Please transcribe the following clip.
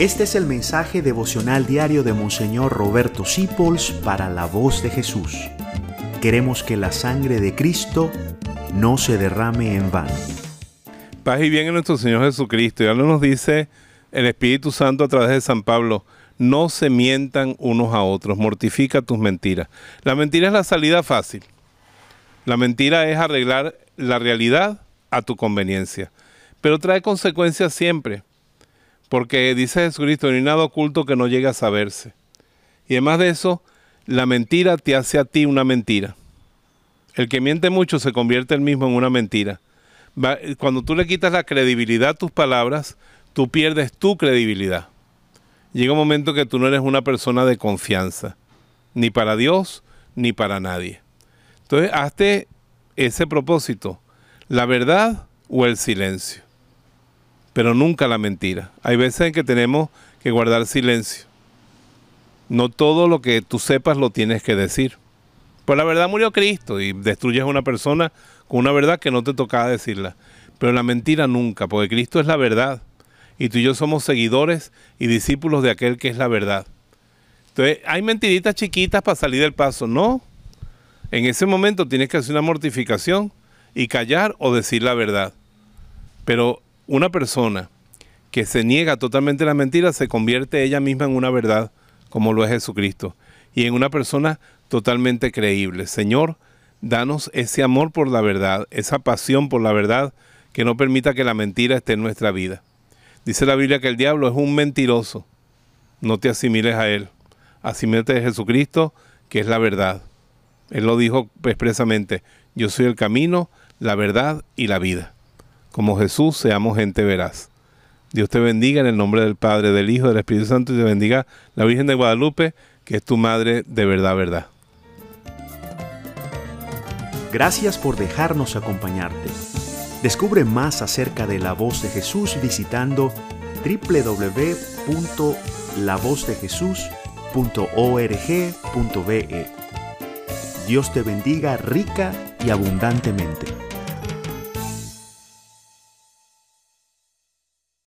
Este es el mensaje devocional diario de Monseñor Roberto Sipols para la voz de Jesús. Queremos que la sangre de Cristo no se derrame en vano. Paz y bien en nuestro Señor Jesucristo. Ya nos dice el Espíritu Santo a través de San Pablo, no se mientan unos a otros, mortifica tus mentiras. La mentira es la salida fácil. La mentira es arreglar la realidad a tu conveniencia, pero trae consecuencias siempre. Porque dice Jesucristo, hay nada oculto que no llegue a saberse. Y además de eso, la mentira te hace a ti una mentira. El que miente mucho se convierte él mismo en una mentira. Cuando tú le quitas la credibilidad a tus palabras, tú pierdes tu credibilidad. Llega un momento que tú no eres una persona de confianza, ni para Dios, ni para nadie. Entonces, hazte ese propósito, la verdad o el silencio pero nunca la mentira. Hay veces en que tenemos que guardar silencio. No todo lo que tú sepas lo tienes que decir. Pues la verdad murió Cristo y destruyes a una persona con una verdad que no te tocaba decirla. Pero la mentira nunca, porque Cristo es la verdad. Y tú y yo somos seguidores y discípulos de aquel que es la verdad. Entonces, hay mentiritas chiquitas para salir del paso. No. En ese momento tienes que hacer una mortificación y callar o decir la verdad. Pero una persona que se niega totalmente a la mentira se convierte ella misma en una verdad, como lo es Jesucristo, y en una persona totalmente creíble. Señor, danos ese amor por la verdad, esa pasión por la verdad que no permita que la mentira esté en nuestra vida. Dice la Biblia que el diablo es un mentiroso. No te asimiles a él. Asimílate a Jesucristo, que es la verdad. Él lo dijo expresamente, yo soy el camino, la verdad y la vida. Como Jesús, seamos gente veraz. Dios te bendiga en el nombre del Padre, del Hijo, del Espíritu Santo y te bendiga la Virgen de Guadalupe, que es tu madre de verdad, verdad. Gracias por dejarnos acompañarte. Descubre más acerca de la voz de Jesús visitando www.lavozdejesús.org.be. Dios te bendiga rica y abundantemente.